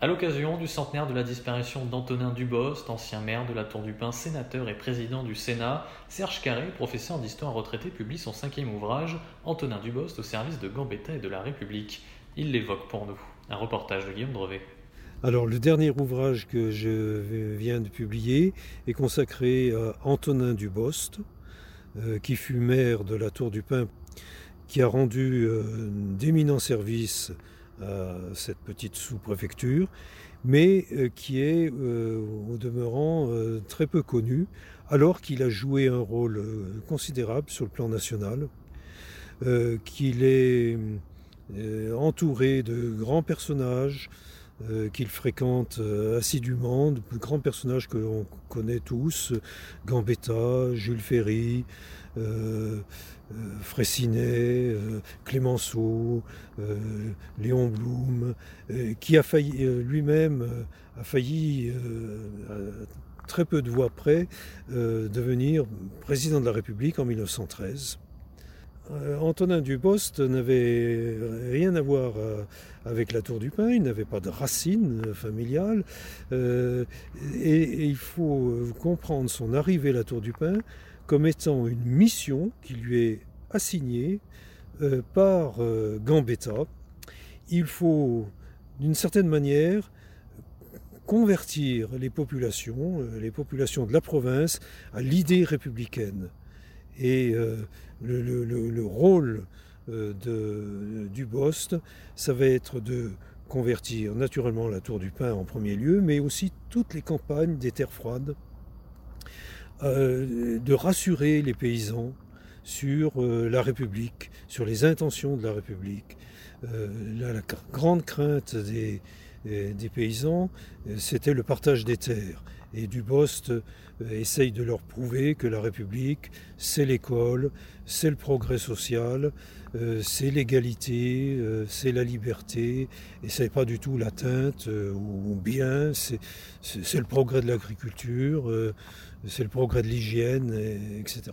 À l'occasion du centenaire de la disparition d'Antonin Dubost, ancien maire de la Tour du Pin, sénateur et président du Sénat, Serge Carré, professeur d'histoire retraité, publie son cinquième ouvrage, Antonin Dubost au service de Gambetta et de la République. Il l'évoque pour nous. Un reportage de Guillaume Drevet. Alors le dernier ouvrage que je viens de publier est consacré à Antonin Dubost, euh, qui fut maire de la Tour du Pin, qui a rendu euh, d'éminents services à cette petite sous-préfecture, mais euh, qui est au demeurant très peu connu, alors qu'il a joué un rôle considérable sur le plan national, qu'il est entouré de grands personnages, euh, qu'il fréquente euh, assidûment, de grands personnages que l'on connaît tous, Gambetta, Jules Ferry, euh, Fraissinet, Clémenceau, Léon Blum, qui a failli lui-même a failli très peu de voix près devenir président de la République en 1913. Euh, Antonin Dubost n'avait rien à voir euh, avec la Tour du Pin, il n'avait pas de racines familiales. Euh, et, il faut comprendre son arrivée à la Tour du Pin comme étant une mission qui lui est assignée par Gambetta. Il faut, d'une certaine manière, convertir les populations, les populations de la province, à l'idée républicaine. Et le, rôle euh, de, du Bost, ça va être de convertir naturellement la Tour du Pin en premier lieu, mais aussi toutes les campagnes des terres froides, euh, de rassurer les paysans sur euh, la République, sur les intentions de la République. la, grande crainte des, des paysans, c'était le partage des terres. Et Dubost euh, essaye de leur prouver que la République, c'est l'école, c'est le progrès social, euh, c'est l'égalité, euh, c'est la liberté, et c'est pas du tout l'atteinte ou bien, c'est le progrès de l'agriculture, c'est le progrès de l'hygiène, etc.